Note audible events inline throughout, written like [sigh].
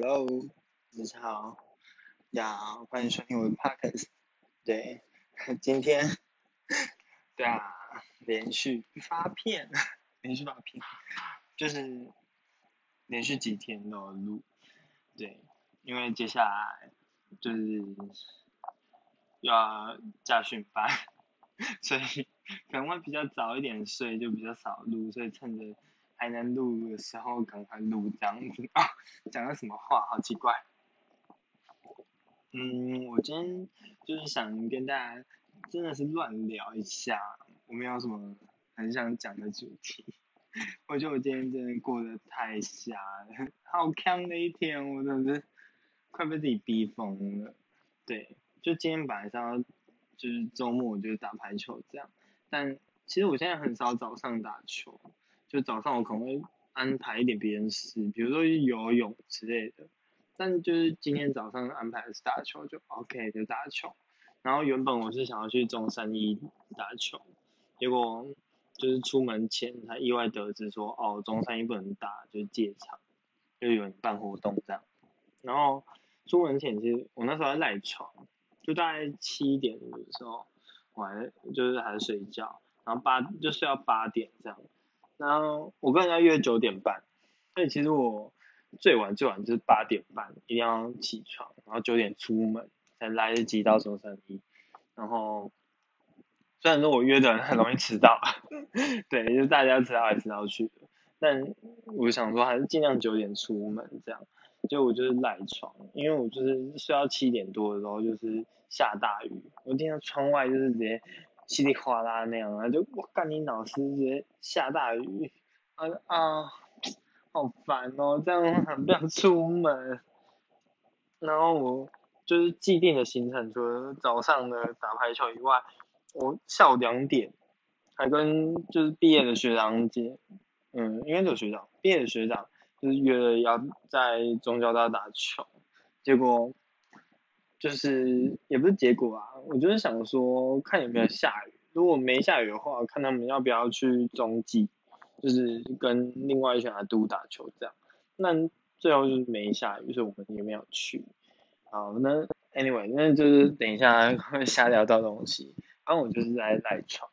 Hello，大家好，呀，欢迎收听我的 Podcast。对，[laughs] 今天，对啊，连续发片，[laughs] 连续发片，就是连续几天都录。对，因为接下来就是要驾训班，[laughs] 所以可能会比较早一点睡，就比较少录，所以趁着。还能录的时候赶快录这样子啊，讲了什么话好奇怪。嗯，我今天就是想跟大家真的是乱聊一下，我没有什么很想讲的主题。[laughs] 我觉得我今天真的过得太瞎了，好康的一天，我真的是快被自己逼疯了。对，就今天晚上就是周末就是打排球这样，但其实我现在很少早上打球。就早上我可能会安排一点别人事，比如说游泳之类的，但就是今天早上安排的是打球，就 OK 就打球。然后原本我是想要去中山一打球，结果就是出门前才意外得知说，哦中山一不能打，就是借场，就有人办活动这样。然后出门前其实我那时候在赖床，就大概七点的时候，我还就是还在睡觉，然后八就睡到八点这样。然后我跟人家约九点半，所以其实我最晚最晚就是八点半一定要起床，然后九点出门才来得及到中山一。然后虽然说我约的人很容易迟到，[laughs] 对，就是大家迟到来迟到去的，但我想说还是尽量九点出门这样。就我就是赖床，因为我就是睡到七点多的时候就是下大雨，我听到窗外就是直接。稀里哗啦那样啊，就我干你老师直接下大雨，啊啊，好烦哦，这样很不想出门。然后我就是既定的行程，除了早上的打排球以外，我下午两点还跟就是毕业的学长姐，嗯，应该是学长，毕业的学长就是约了要在中交大打球，结果。就是也不是结果啊，我就是想说看有没有下雨，如果没下雨的话，看他们要不要去中继，就是跟另外一群阿都打球这样。那最后就是没下雨，所以我们也没有去。好，那 anyway，那就是等一下会瞎聊到东西。然后我就是在赖床，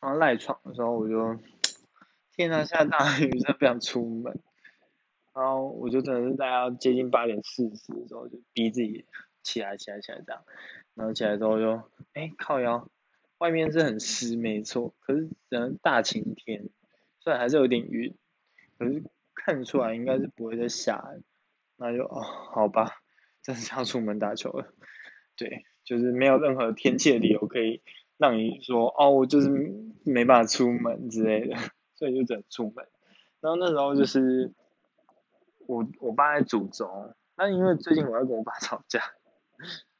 然后赖床的时候我就天啊下大雨，真的不想出门。然后我就真的是在要接近八点四十的时候就逼自己。起来，起来，起来，这样，然后起来之后就，哎，靠腰，外面是很湿，没错，可是人大晴天，虽然还是有点晕，可是看出来应该是不会再下，那就哦，好吧，真是要出门打球了，对，就是没有任何天气的理由可以让你说，哦，我就是没办法出门之类的，所以就只能出门，然后那时候就是我我爸在煮粥，那因为最近我要跟我爸吵架。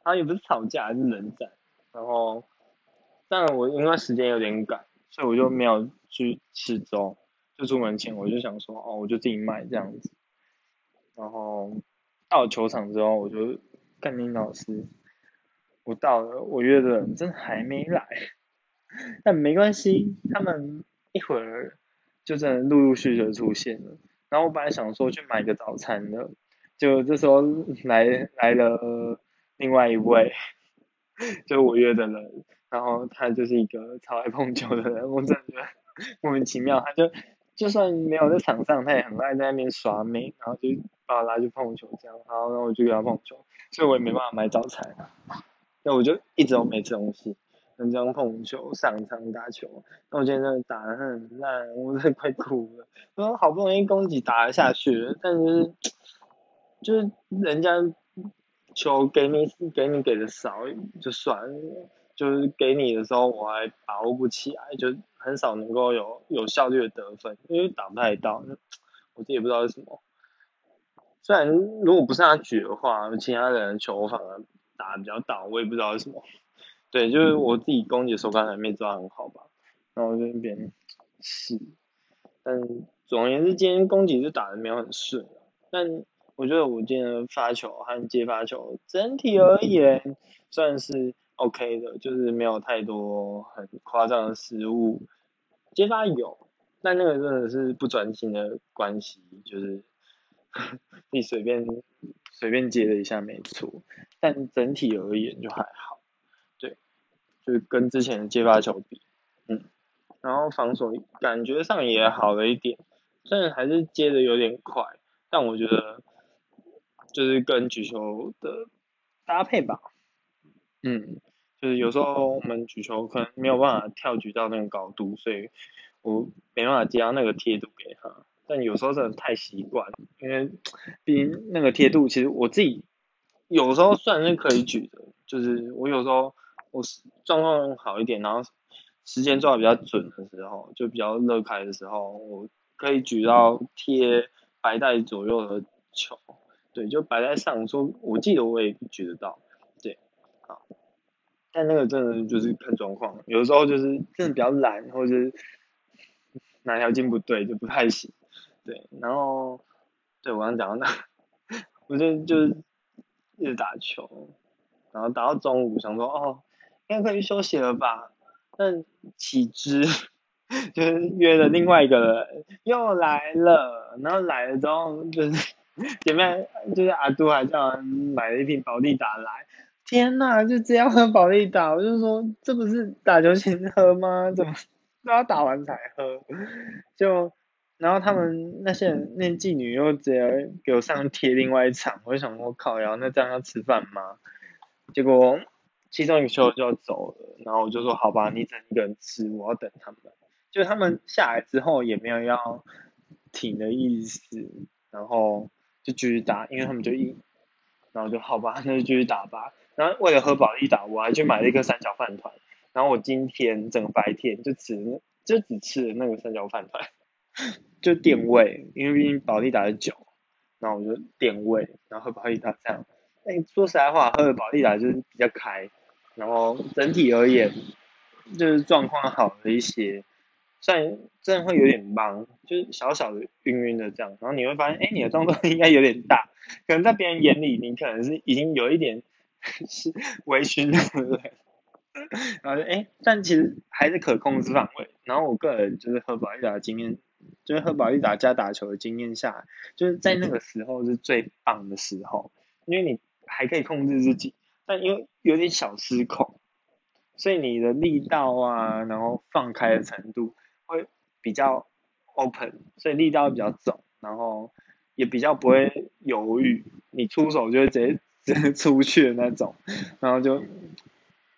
他也不是吵架，是冷战。然后，但我因为时间有点赶，所以我就没有去吃粥。就出门前我就想说，哦，我就自己买这样子。然后到球场之后，我就干林老师，我到了，我约的人真还没来。但没关系，他们一会儿就真的陆陆续续出现了。然后我本来想说去买个早餐的，就这时候来来了。另外一位，[laughs] 就是我约的人，然后他就是一个超爱碰球的人，我真的觉得莫名其妙。他就就算没有在场上，他也很爱在那边耍美，然后就把我拉去碰球这样，然后然后我就给他碰球，所以我也没办法买早餐，那我就一直都没吃东西，能这样碰球上场打球。那我今天真的打的很烂，我真的快哭了。说好不容易攻击打了下去，但是就是人家。球给你给你给的少就算，就是给你的时候我还把握不起来，就很少能够有有效率的得分，因为打不太到，我自己也不知道是什么。虽然如果不是他举的话，其他人球反而打的比较到，我也不知道是什么。对，就是我自己攻击手感还没抓很好吧，然后那边是，但总而言之，今天攻击是打的没有很顺，但。我觉得我今天发球和接发球整体而言算是 OK 的，就是没有太多很夸张的失误。接发有，但那个真的是不专心的关系，就是 [laughs] 你随便随便接了一下没错，但整体而言就还好，对，就是跟之前的接发球比，嗯，然后防守感觉上也好了一点，虽然还是接的有点快，但我觉得就是跟举球的搭配吧，嗯，就是有时候我们举球可能没有办法跳举到那个高度，所以我没办法接到那个贴度给他。但有时候真的太习惯，因为毕竟那个贴度，其实我自己有时候算是可以举的，就是我有时候我状况好一点，然后时间抓的比较准的时候，就比较乐开的时候，我可以举到贴白带左右的球，对，就摆在上，说我记得我也举得到，对，好，但那个真的就是看状况，有时候就是真的比较懒，或者是哪条筋不对就不太行。对，然后，对我刚讲到那，我就就是一直打球，然后打到中午，想说哦，应该可以休息了吧？但岂知，[laughs] 就是约了另外一个人又来了，然后来了之后就是 [laughs] 前面就是阿杜还叫人买了一瓶宝利达来，天呐，就只要喝宝利达，我就说这不是打球前喝吗？怎么都要打完才喝？就。然后他们那些人那妓女又直接给我上贴另外一场，我就想我靠，然后那这样要吃饭吗？结果其中一个球就要走了，然后我就说好吧，你整一个人吃，我要等他们。就他们下来之后也没有要停的意思，然后就继续打，因为他们就硬，然后就好吧，那就继续打吧。然后为了喝保利达，我还去买了一个三角饭团，然后我今天整个白天就只，就只吃了那个三角饭团。就垫胃，因为毕竟保利达的酒，然后我就垫胃，然后喝保利达这样。哎，说实在话，喝的保利达就是比较开，然后整体而言就是状况好了一些。虽然真的会有点忙，就是小小的晕晕的这样，然后你会发现，哎，你的动作应该有点大，可能在别人眼里，你可能是已经有一点是微醺的人。然后哎，但其实还是可控制范围。然后我个人就是喝保利达的经验。就是和保利达加打球的经验下，就是在那个时候是最棒的时候，因为你还可以控制自己，但因为有点小失控，所以你的力道啊，然后放开的程度会比较 open，所以力道比较重，然后也比较不会犹豫，你出手就会直接直接出去的那种，然后就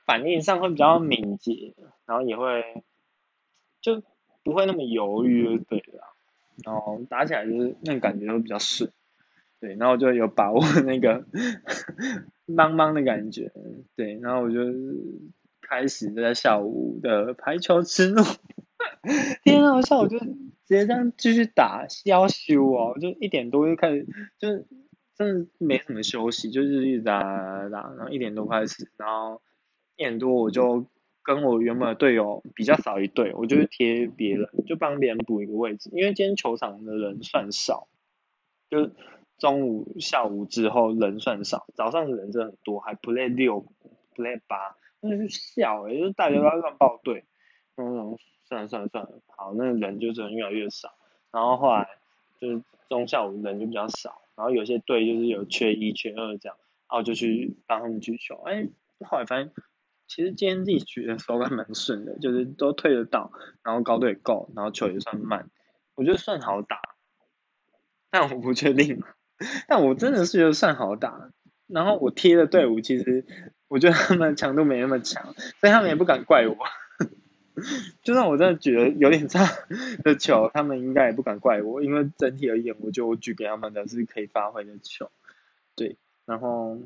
反应上会比较敏捷，然后也会就。不会那么犹豫，对的，然后打起来就是那个感觉会比较顺，对，然后就有把握那个邦邦的感觉，对，然后我就开始在下午的排球之路，[laughs] 天啊，[laughs] 我下午就直接这样继续打，消休哦，就一点多就开始，就是真的没什么休息，就是一直打打打，然后一点多开始，然后一点多我就。跟我原本的队友比较少一队，我就是贴别人，就帮别人补一个位置。因为今天球场的人算少，就是中午、下午之后人算少，早上的人真的很多，还 play 六、play 八，那是笑诶，就是大家都要乱报队。嗯，算了算了算了，好，那人就真的越来越少。然后后来就是中下午人就比较少，然后有些队就是有缺一、缺二这样，然后就去帮他们举球。哎，后来发现。其实今天自己举的手感蛮顺的，就是都退得到，然后高度也够，然后球也算慢，我觉得算好打。但我不确定，但我真的是觉得算好打。然后我贴的队伍其实，我觉得他们强度没那么强，所以他们也不敢怪我。[laughs] 就算我真的举得有点差的球，他们应该也不敢怪我，因为整体而言，我就举给他们的是可以发挥的球。对，然后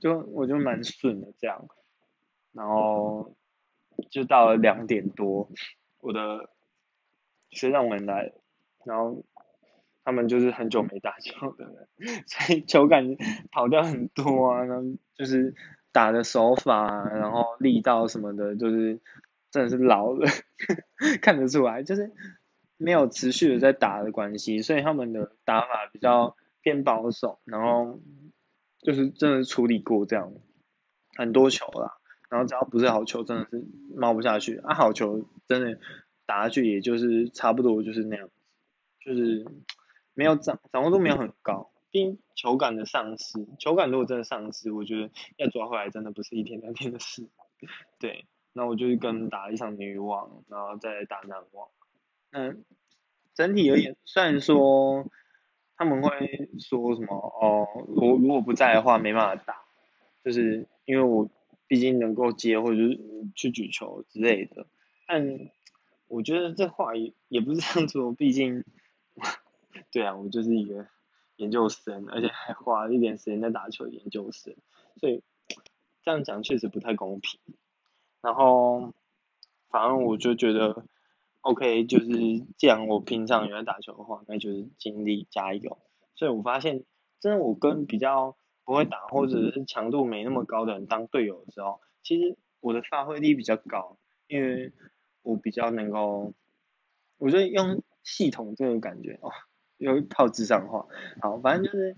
就我就蛮顺的这样。然后就到了两点多，我的学长们来，然后他们就是很久没打球的人，所以球感跑掉很多啊，然后就是打的手法，然后力道什么的，就是真的是老了，看得出来，就是没有持续的在打的关系，所以他们的打法比较偏保守，然后就是真的处理过这样很多球啦。然后只要不是好球，真的是冒不下去啊！好球真的打下去，也就是差不多就是那样，就是没有掌掌握度没有很高。并球感的丧失，球感如果真的丧失，我觉得要抓回来真的不是一天两天的事。[laughs] 对，那我就跟打一场女网，然后再打男网。嗯，整体而言，虽然说他们会说什么哦，我如果不在的话没办法打，就是因为我毕竟能够接或者是去举球之类的，但我觉得这话也也不是这样说，毕竟，[laughs] 对啊，我就是一个。研究生，而且还花了一点时间在打球。研究生，所以这样讲确实不太公平。然后，反正我就觉得，OK，就是既然我平常有在打球的话，那就是尽力加油。所以我发现，真的我跟比较不会打或者是强度没那么高的人当队友的时候，其实我的发挥力比较高，因为我比较能够，我觉得用系统这种感觉哦。有一套智商话，好，反正就是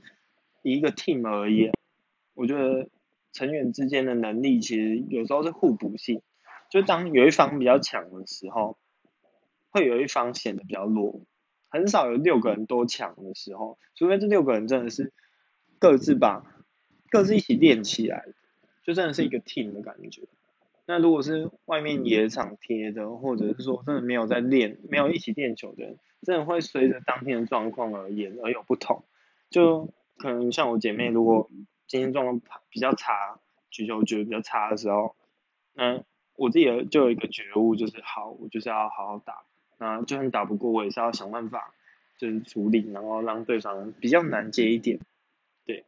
一个 team 而言，我觉得成员之间的能力其实有时候是互补性，就当有一方比较强的时候，会有一方显得比较弱，很少有六个人都强的时候，除非这六个人真的是各自把各自一起练起来，就真的是一个 team 的感觉。那如果是外面野场贴的，或者是说真的没有在练，没有一起练球的人，真的会随着当天的状况而言而有不同。就可能像我姐妹，如果今天状况比较差，举球觉得比较差的时候，那我自己就有一个觉悟，就是好，我就是要好好打。那就算打不过，我也是要想办法，就是处理，然后让对方比较难接一点。对。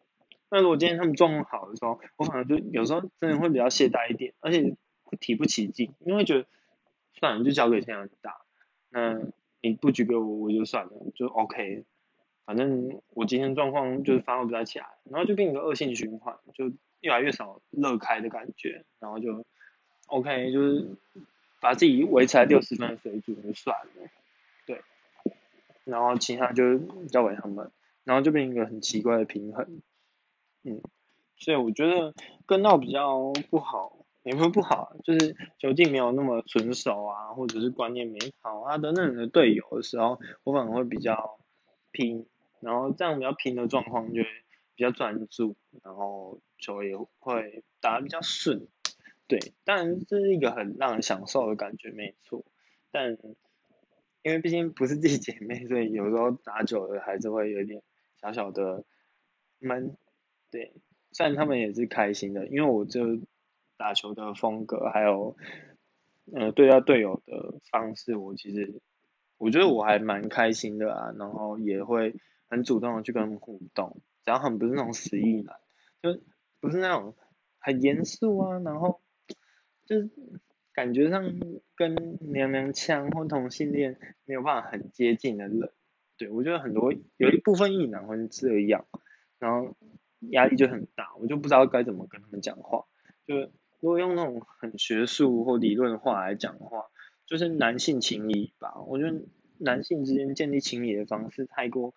那如果今天他们状况好的时候，我可能就有时候真的会比较懈怠一点，而且会。提不起劲，因为觉得算了，就交给这样打。那你不举给我，我就算了，就 OK。反正我今天状况就是发挥不太起来，然后就变成一个恶性循环，就越来越少乐开的感觉，然后就 OK，就是把自己维持在六十分的水准就算了。对，然后其他就交给他们，然后就变成一个很奇怪的平衡。嗯，所以我觉得跟到比较不好。也不是不好，就是球技没有那么纯熟啊，或者是观念没好啊等等的队友的时候，我反而会比较拼，然后这样比较拼的状况就比较专注，然后球也会打得比较顺，对，当然这是一个很让人享受的感觉，没错，但因为毕竟不是自己姐妹，所以有时候打久了还是会有点小小的闷，对，虽然他们也是开心的，因为我就。打球的风格，还有，呃，对待队友的方式，我其实我觉得我还蛮开心的啊，然后也会很主动的去跟他们互动，只要他们不是那种死意男，就不是那种很严肃啊，然后就是感觉上跟娘娘腔或同性恋没有办法很接近的人，对我觉得很多有一部分异男会是这样，然后压力就很大，我就不知道该怎么跟他们讲话，就。如果用那种很学术或理论的话来讲的话，就是男性情谊吧。我觉得男性之间建立情谊的方式太过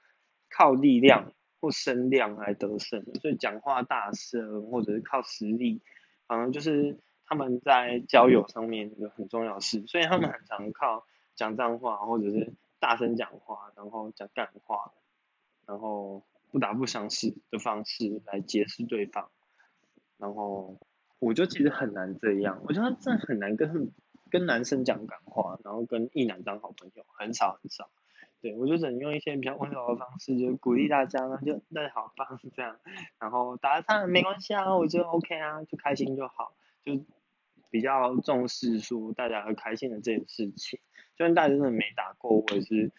靠力量或声量来得胜，所以讲话大声或者是靠实力，反而就是他们在交友上面有很重要的事。所以他们很常靠讲脏话或者是大声讲话，然后讲干话，然后不打不相识的方式来结识对方，然后。我就其实很难这样，我觉得真的很难跟跟男生讲感话，然后跟异男当好朋友，很少很少。对我就只能用一些比较温柔的方式，就鼓励大家，那就那好棒 [laughs] 这样，然后打得差没关系啊，我觉得 OK 啊，就开心就好，就比较重视说大家会开心的这件事情。就算大家真的没打过，我也是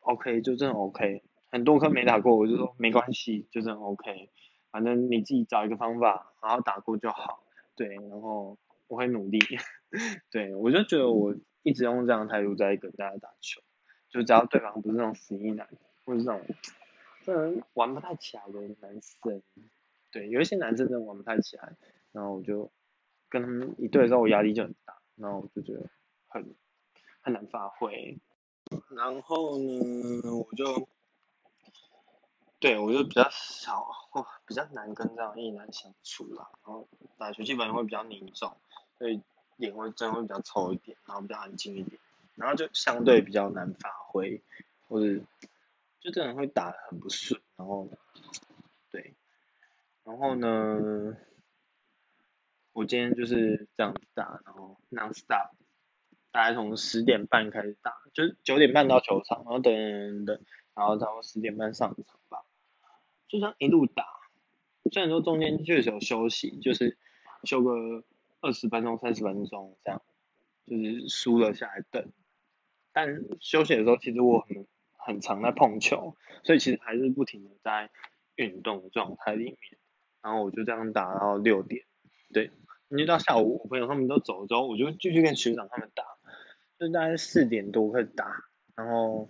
OK，就真的 OK。很多科没打过，我就说没关系，就真的 OK。反正你自己找一个方法，好好打过就好。对，然后我会努力。[laughs] 对，我就觉得我一直用这样的态度在跟大家打球，就只要对方不是那种死硬男，或者这种这种玩不太起来的男生，对，有一些男生真的玩不太起来，然后我就跟他们一对的时候，我压力就很大，然后我就觉得很很难发挥。然后呢，我就。对，我就比较少，比较难跟这样异男相处啦。然后打球基本上会比较凝重，所以脸会真会比较臭一点，然后比较安静一点，然后就相对比较难发挥，或者就这人会打的很不顺，然后对，然后呢，我今天就是这样打，然后 non stop，大概从十点半开始打，就是九点半到球场，然后等等等，然后到十点半上场吧，就这样一路打，虽然说中间确实有休息，就是休个二十分钟、三十分钟这样，就是输了下来等，但休息的时候其实我很很常在碰球，所以其实还是不停的在运动状态里面，然后我就这样打到六点，对，一直到下午我朋友他们都走了之后，我就继续跟学长他们打，就大概四点多开始打，然后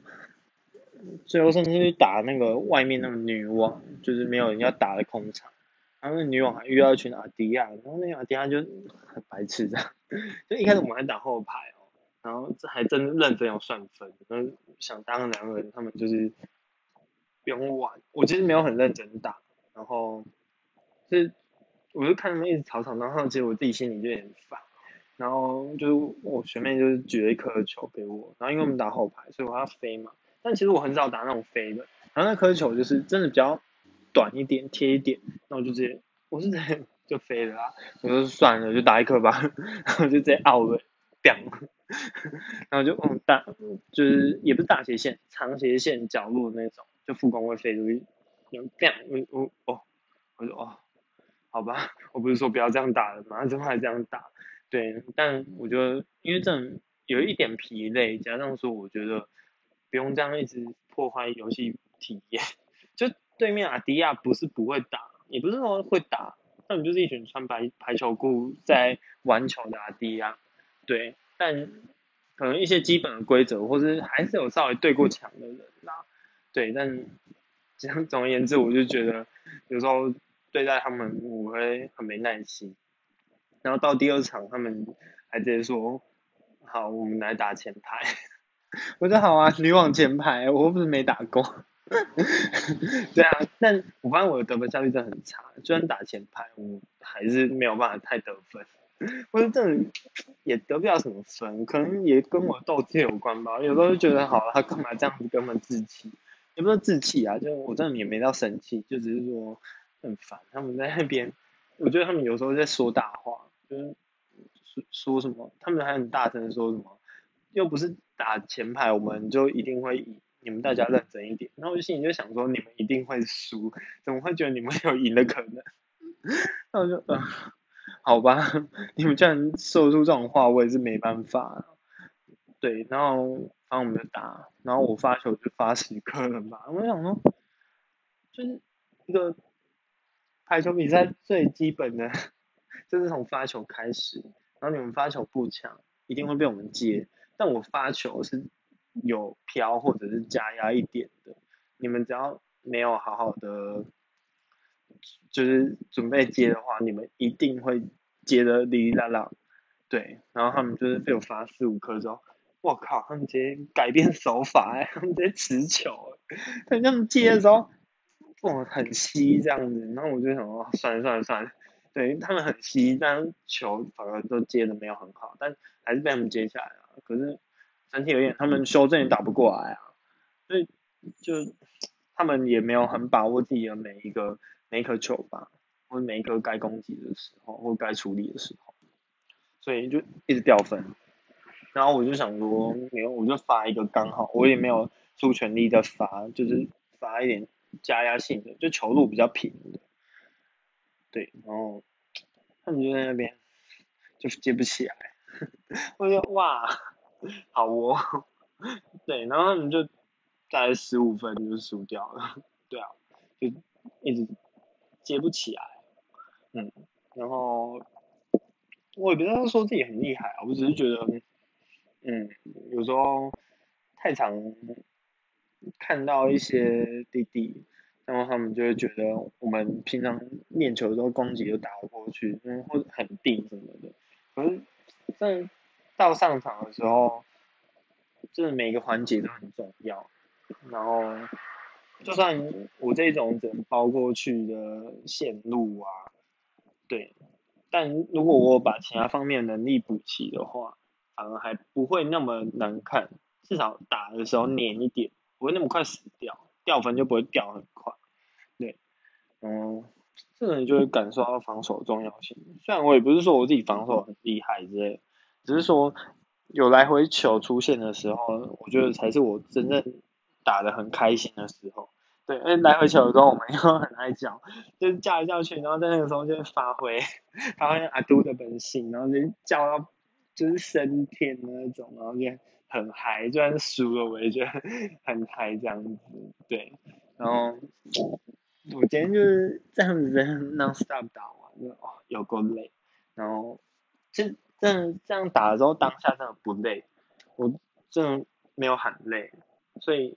最后甚至去打那个外面那个女网，就是没有人要打的空场，然后那女网还遇到一群阿迪亚，然后那阿迪亚就很白痴这样，[laughs] 就一开始我们还打后排哦，然后这还真认真要算分，然后想当两个人他们就是不用玩，我其实没有很认真打，然后是我就看他们一直吵吵闹闹，其实我自己心里就有点烦。然后就我学妹就是举了一颗球给我，然后因为我们打后排，所以我要飞嘛。但其实我很少打那种飞的，然后那颗球就是真的比较短一点、贴一点，那我就直接我是直接 [laughs] 就飞了啦。我说算了，就打一颗吧，[laughs] 然后就直接 out 了，然后就嗯大就是也不是大斜线，长斜线角落那种，就副攻会飞出去，有变我我哦，我说哦，好吧，我不是说不要这样打的嘛，怎么还这样打？对，但我觉得因为这种有一点疲累，加上说我觉得不用这样一直破坏游戏体验。就对面阿迪亚不是不会打，也不是说会打，他们就是一群穿白排球裤在玩球的阿迪亚。对，但可能一些基本的规则，或是还是有稍微对过墙的人啦。对，但这样总而言之，我就觉得有时候对待他们我会很没耐心。然后到第二场，他们还直接说：“好，我们来打前排。[laughs] ”我说：“好啊，你往前排，我又不是没打过。[laughs] ”对啊，但我发现我的得分效率真的很差，就算打前排，我还是没有办法太得分。我说这也得不了什么分，可能也跟我斗志有关吧。有时候就觉得，好了，他干嘛这样子跟我们置气？也不是置气啊，就我真的也没到生气，就只是说很烦。他们在那边，我觉得他们有时候在说大话。就是说说什么，他们还很大声说什么，又不是打前排，我们就一定会赢，你们大家认真一点。然后我就心里就想说，你们一定会输，怎么会觉得你们有赢的可能？[laughs] 那我就，呃，好吧，[laughs] 你们既然说出这种话，我也是没办法。对，然后反正我们就打，然后我发球就发十颗了吧。我想说，就是一个排球比赛最基本的。就是从发球开始，然后你们发球不强，一定会被我们接。但我发球是有飘或者是加压一点的，你们只要没有好好的，就是准备接的话，你们一定会接的哩哩啦啦。对，然后他们就是被我发四五颗之后，我靠，他们直接改变手法 [laughs] 哎，他们直接持球，但他们接的时候，哇，很稀这样子，然后我就想说，算了算了算了。对他们很稀，但球反而都接的没有很好，但还是被他们接下来了。可是整体而言，他们修正也打不过来啊，所以就他们也没有很把握自己的每一个每一颗球吧，或者每一个该攻击的时候或该处理的时候，所以就一直掉分。然后我就想说，没有我就发一个刚好，我也没有出全力的发，就是发一点加压性的，就球路比较平的。对，然后他们就在那边就是接不起来，[laughs] 我就哇，好哦，对，然后他们就大概十五分就输掉了，[laughs] 对啊，就一直接不起来，嗯，然后我也不是说自己很厉害啊，我只是觉得，嗯，有时候太常看到一些弟弟。然后他们就会觉得我们平常练球的时候攻击就打不过去，嗯，或者很定什么的。可是，但到上场的时候，就是每个环节都很重要。然后，就算我这种只能包过去的线路啊，对，但如果我把其他方面能力补齐的话，反而还不会那么难看。至少打的时候黏一点，不会那么快死掉，掉分就不会掉很快。对，嗯这个人就会感受到防守重要性。虽然我也不是说我自己防守很厉害之类，只是说有来回球出现的时候，我觉得才是我真正打的很开心的时候。对，因为来回球的时候我们又很爱叫，就是叫来叫去，然后在那个时候就发挥发挥阿杜的本性，然后就叫到就是升天的那种，然后就很嗨，就算输了我也觉得很嗨这样子。对，然后。我今天就是这样子 non stop 打完，就哦有够累，然后其实真的这样打的时候当下真的不累，我真的没有很累，所以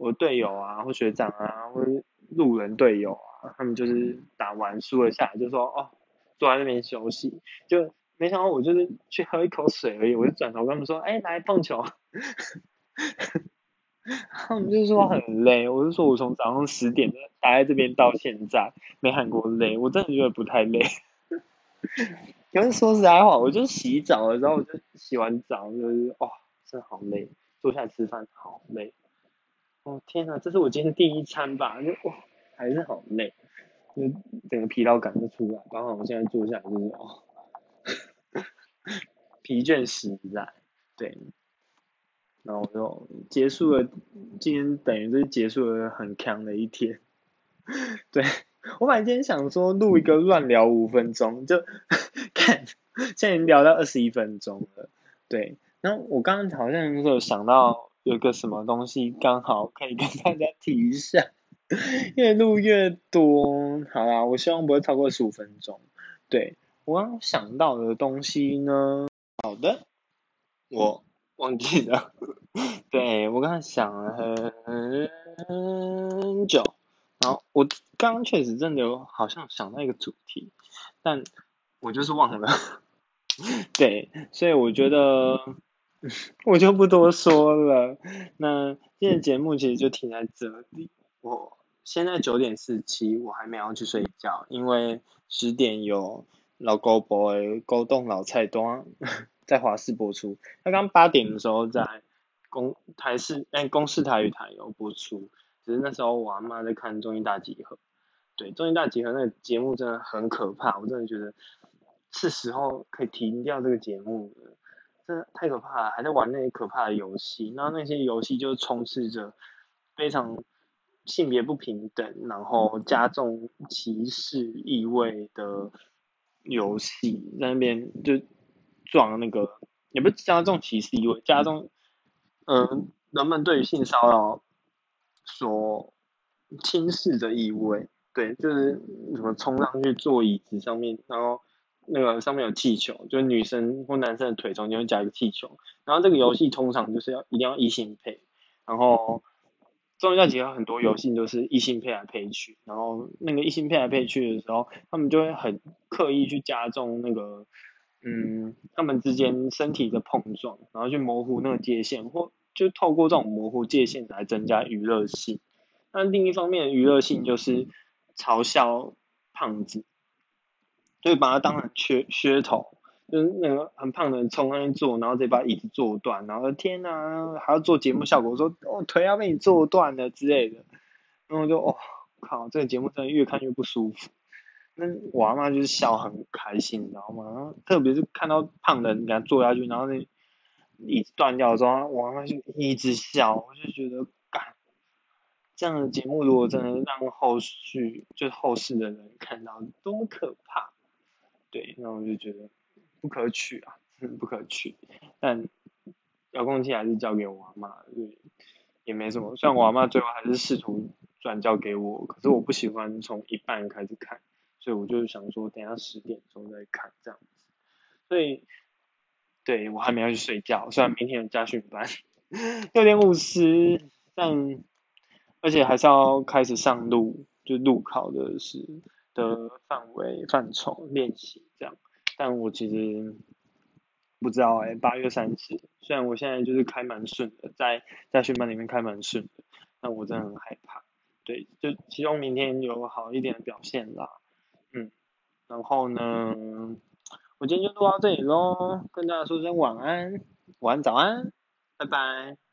我队友啊或学长啊或路人队友啊，他们就是打完输了下来就说哦坐在那边休息，就没想到我就是去喝一口水而已，我就转头跟他们说哎来碰球。[laughs] 他们就说很累，我就说我从早上十点待在这边到现在没喊过累，我真的觉得不太累。[laughs] 可是说实在话，我就洗澡的时候，我就洗完澡就是哇，真的好累，坐下来吃饭好累。哦天哪，这是我今天第一餐吧？就哇，还是好累，就整个疲劳感就出来。刚好我现在坐下来就是哦，[laughs] 疲倦实在，对。然后就结束了，今天等于是结束了很强的一天。对我本来今天想说录一个乱聊五分钟，就 [laughs] 看现在已经聊到二十一分钟了。对，然后我刚刚好像是有想到有个什么东西，刚好可以跟大家提一下。[laughs] 越录越多，好啦，我希望不会超过十五分钟。对我刚想到的东西呢，好的，我。忘记了，[laughs] 对我刚才想了很久，然后我刚刚确实真的有好像想到一个主题，但我就是忘了，[laughs] 对，所以我觉得 [laughs] 我就不多说了。那今天节目其实就停在这里。我现在九点四七，我还没有去睡觉，因为十点有老高 boy 勾动老菜端。在华视播出，他刚八点的时候在公台视哎公视台语台有播出，只是那时候我阿妈在看综艺大集合，对综艺大集合那个节目真的很可怕，我真的觉得是时候可以停掉这个节目，太可怕了，还在玩那些可怕的游戏，然后那些游戏就充斥着非常性别不平等，然后加重歧视意味的游戏，在那边就。撞那个也不是加重歧视意味，加重嗯人们对于性骚扰所轻视的意味，对，就是什么冲上去坐椅子上面，然后那个上面有气球，就是女生或男生的腿中间会夹一个气球，然后这个游戏通常就是要一定要异性配，然后中间结合很多游戏都是异性配来配去，然后那个异性配来配去的时候，他们就会很刻意去加重那个。嗯，他们之间身体的碰撞，然后去模糊那个界限，或就透过这种模糊界限来增加娱乐性。那另一方面，娱乐性就是嘲笑胖子，就把他当成噱噱头，就是那个很胖的人冲上去坐，然后再把椅子坐断，然后天哪，还要做节目效果，说哦腿要被你坐断了之类的，然后就哦靠，这个节目真的越看越不舒服。那我阿妈就是笑很开心，你知道吗？然后特别是看到胖的人给他坐下去，然后那椅子断掉的时候，我阿妈就一直笑，我就觉得，这样的节目如果真的让后续就是后世的人看到，多么可怕！对，那我就觉得不可取啊，[laughs] 不可取。但遥控器还是交给我阿妈，对，也没什么。虽然我阿妈最后还是试图转交给我，可是我不喜欢从一半开始看。所以我就想说，等下十点钟再看这样子。所以，对我还没要去睡觉，虽然明天有家训班，六点五十，但而且还是要开始上路，就路考的是的范围范畴练习这样。但我其实不知道哎，八月三十，虽然我现在就是开蛮顺的，在在训班里面开蛮顺的，但我真的很害怕。对，就希望明天有好一点的表现啦。嗯，然后呢，我今天就录到这里喽，跟大家说声晚安，晚安早安，拜拜。